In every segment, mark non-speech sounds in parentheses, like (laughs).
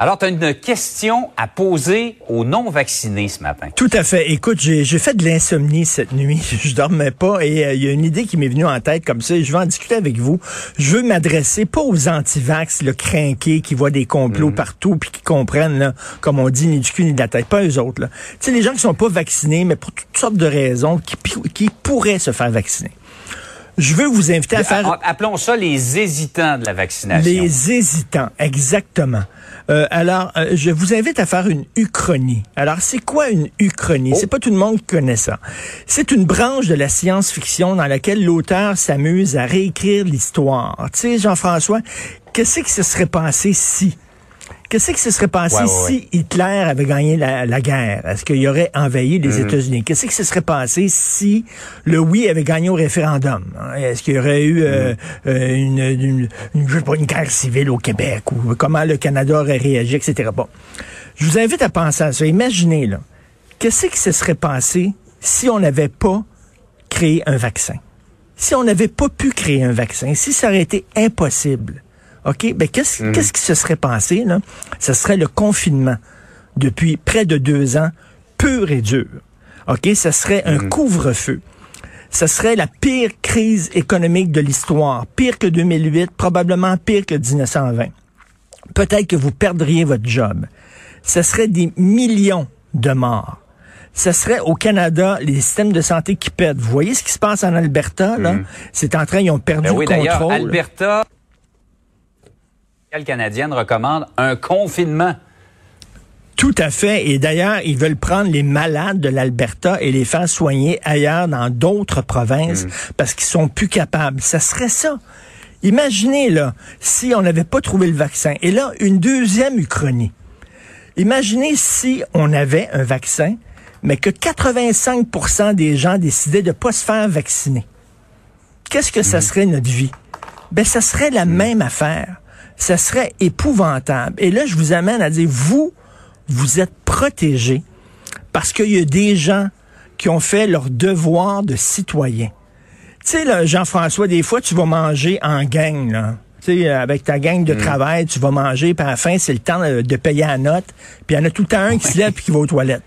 Alors, tu as une question à poser aux non-vaccinés ce matin. Tout à fait. Écoute, j'ai fait de l'insomnie cette nuit. (laughs) Je dormais pas et euh, il y a une idée qui m'est venue en tête comme ça. Et je vais en discuter avec vous. Je veux m'adresser pas aux antivax, le crinqué qui voient des complots partout puis qui comprennent, là, comme on dit, ni du cul ni de la tête. Pas eux autres. Tu sais, les gens qui sont pas vaccinés, mais pour toutes sortes de raisons, qui, qui pourraient se faire vacciner. Je veux vous inviter à faire... Appelons ça les hésitants de la vaccination. Les hésitants, exactement. Euh, alors, euh, je vous invite à faire une uchronie. Alors, c'est quoi une uchronie? C'est pas tout le monde qui connaît ça. C'est une branche de la science-fiction dans laquelle l'auteur s'amuse à réécrire l'histoire. Tu sais, Jean-François, qu'est-ce qui se serait passé si? Qu'est-ce qui se serait passé si Hitler avait gagné la, guerre? Est-ce qu'il aurait envahi les mhm. États-Unis? Qu'est-ce qui se serait passé si le oui avait gagné au référendum? Hein? Est-ce qu'il y aurait eu euh, mhm. euh, une, une, une, guerre civile au Québec? Ou comment le Canada aurait réagi, etc. Bon. Je vous invite à penser à ça. Imaginez, là, qu'est-ce qui se serait passé si on n'avait pas créé un vaccin? Si on n'avait pas pu créer un vaccin, si ça aurait été impossible, OK? Ben, qu'est-ce, mhm. qu'est-ce qui se serait passé, là? Ce serait le confinement depuis près de deux ans, pur et dur. OK? Ce serait un mhm. couvre-feu. Ce serait la pire crise économique de l'histoire. Pire que 2008, probablement pire que 1920. Peut-être que vous perdriez votre job. Ce serait des millions de morts. Ce serait au Canada les systèmes de santé qui pètent. Vous voyez ce qui se passe en Alberta, là? Mhm. C'est en train, ils ont perdu ben le contrôle. Alberta, canadienne recommande un confinement. Tout à fait. Et d'ailleurs, ils veulent prendre les malades de l'Alberta et les faire soigner ailleurs dans d'autres provinces mm. parce qu'ils sont plus capables. Ça serait ça. Imaginez, là, si on n'avait pas trouvé le vaccin. Et là, une deuxième uchronie. Imaginez si on avait un vaccin, mais que 85% des gens décidaient de pas se faire vacciner. Qu'est-ce que ça mm. serait notre vie? Ben, ça serait la mm. même affaire ça serait épouvantable. Et là, je vous amène à dire, vous, vous êtes protégés parce qu'il y a des gens qui ont fait leur devoir de citoyen. Tu sais, Jean-François, des fois, tu vas manger en gang, là. Tu sais, avec ta gang de mm. travail, tu vas manger, puis à la fin, c'est le temps de payer la note. Puis il y en a tout le temps un qui se lève et qui va aux toilettes.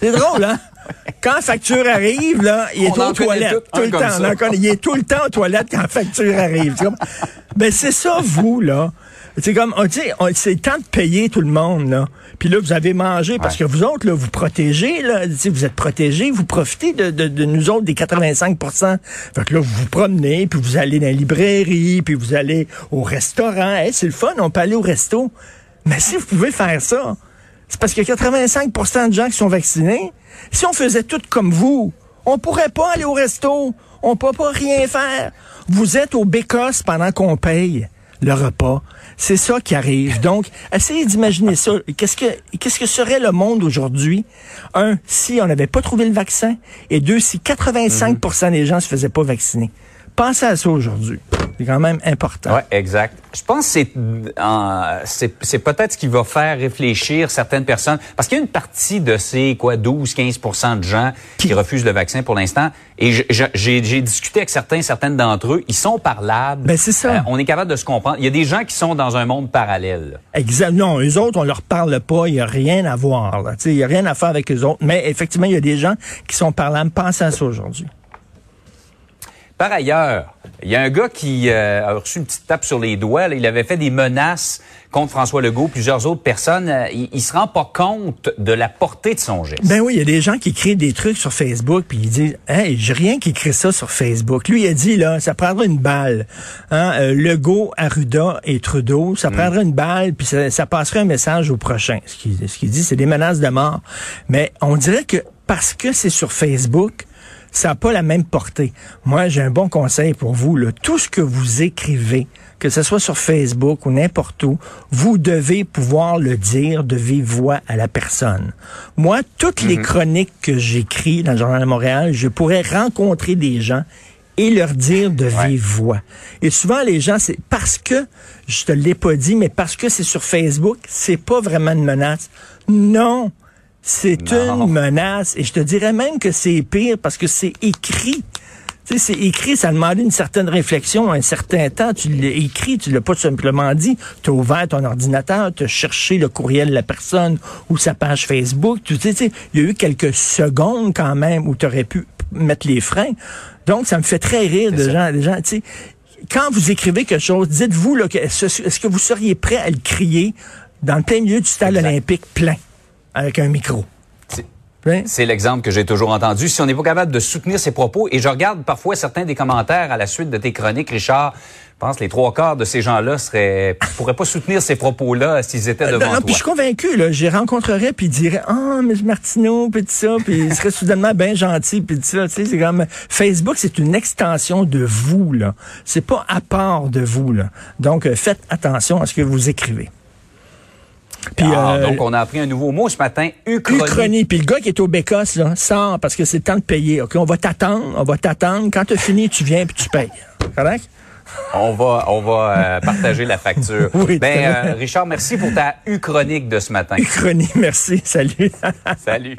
C'est drôle, hein? (laughs) Quand la facture arrive, là, il est aux toilettes. Tout, le temps. il est tout le temps aux toilettes quand la facture arrive. Ben, c'est ça, vous, là. C'est comme, c'est le temps de payer tout le monde, là. Puis là, vous avez mangé parce que vous autres, là, vous protégez, là. Vous êtes protégés, vous profitez de, de, nous autres des 85% Fait que là, vous vous promenez, puis vous allez dans la librairie, puis vous allez au restaurant. c'est le fun, on peut aller au resto. Mais si vous pouvez faire ça, c'est parce a 85% de gens qui sont vaccinés. Si on faisait tout comme vous, on pourrait pas aller au resto. On peut pas rien faire. Vous êtes au bécosse pendant qu'on paye le repas. C'est ça qui arrive. Donc, essayez d'imaginer ça. Qu'est-ce que, qu'est-ce que serait le monde aujourd'hui? Un, si on n'avait pas trouvé le vaccin. Et deux, si 85% des gens se faisaient pas vacciner. Pensez à ça aujourd'hui. C'est quand même important. Oui, exact. Je pense que c'est, c'est, peut-être ce qui va faire réfléchir certaines personnes. Parce qu'il y a une partie de ces quoi 12-15 de gens qui refusent le vaccin pour l'instant. Et j'ai, discuté avec certains, certaines d'entre eux. Ils sont parlables. Ben, c'est ça. Euh, on est capable de se comprendre. Il y a des gens qui sont dans un monde parallèle. Exact. Non, eux autres, on leur parle pas. Il y a rien à voir. Il y a rien à faire avec eux autres. Mais effectivement, il y a des gens qui sont parlables. Pensez à ça aujourd'hui. Par ailleurs, il y a un gars qui euh, a reçu une petite tape sur les doigts. Il avait fait des menaces contre François Legault, plusieurs autres personnes. Euh, il, il, se rend pas compte de la portée de son geste. Ben oui, il y a des gens qui créent des trucs sur Facebook puis ils disent "Hey, j'ai rien qui écrit ça sur Facebook." Lui, il a dit là, ça prendrait une balle. Hein, euh, Legault, Arruda et Trudeau, ça mm. prendrait une balle puis ça, ça, passerait un message au prochain. Ce qu'il ce dit, c'est des menaces de mort. Mais on dirait que parce que c'est sur Facebook, ça n'a pas la même portée. Moi, j'ai un bon conseil pour vous. Là. Tout ce que vous écrivez, que ce soit sur Facebook ou n'importe où, vous devez pouvoir le dire de vive voix à la personne. Moi, toutes les mhm. chroniques que j'écris dans le Journal de Montréal, je pourrais rencontrer des gens et leur dire de vive voix. Et souvent, les gens, c'est parce que, je te l'ai pas dit, mais parce que c'est sur Facebook, c'est pas vraiment une menace. Non! C'est une menace. Et je te dirais même que c'est pire parce que c'est écrit. Tu sais, c'est écrit, ça demandait une certaine réflexion, un certain temps. Tu l'as écrit, tu l'as pas simplement dit. Tu as ouvert ton ordinateur, tu as cherché le courriel de la personne ou sa page Facebook. Tu sais, tu sais, il y a eu quelques secondes quand même où tu aurais pu mettre les freins. Donc, ça me fait très rire de gens, des gens, tu sais, quand vous écrivez quelque chose, dites-vous, est-ce est-ce que vous seriez prêt à le crier dans le plein milieu du stade Exact. olympique plein, avec un micro? C'est- Plein? C'est l'exemple que j'ai toujours entendu. Si on n'est pas capable de soutenir ses propos, et je regarde parfois certains des commentaires à la suite de tes chroniques, Richard, je pense que les trois quarts de ces gens-là seraient pourraient pas soutenir ces propos-là s'ils étaient devant Euh, Non, puis je toi. suis convaincu, là, j'y rencontrerais, puis il dirait, ah, mais Martineau, puis tout ça, puis il serait soudainement bien gentil, puis tout ça, tu sais, c'est comme, Facebook, c'est une extension de vous, là. C'est pas à part de vous, là. Donc, euh, faites attention à ce que vous écrivez. Puis, Ah, euh, donc on a appris un nouveau mot ce matin, uchronie. Uchronie. Puis le gars qui est au Bécosse, là, sort parce que c'est le temps de payer. OK, on va t'attendre, on va t'attendre. Quand tu as fini, tu viens puis tu payes. Correct? On va, on va euh, partager la facture. (laughs) Oui, ben, euh. Richard, merci pour ta uchronique de ce matin. Uchronie, merci. Salut. (laughs) Salut.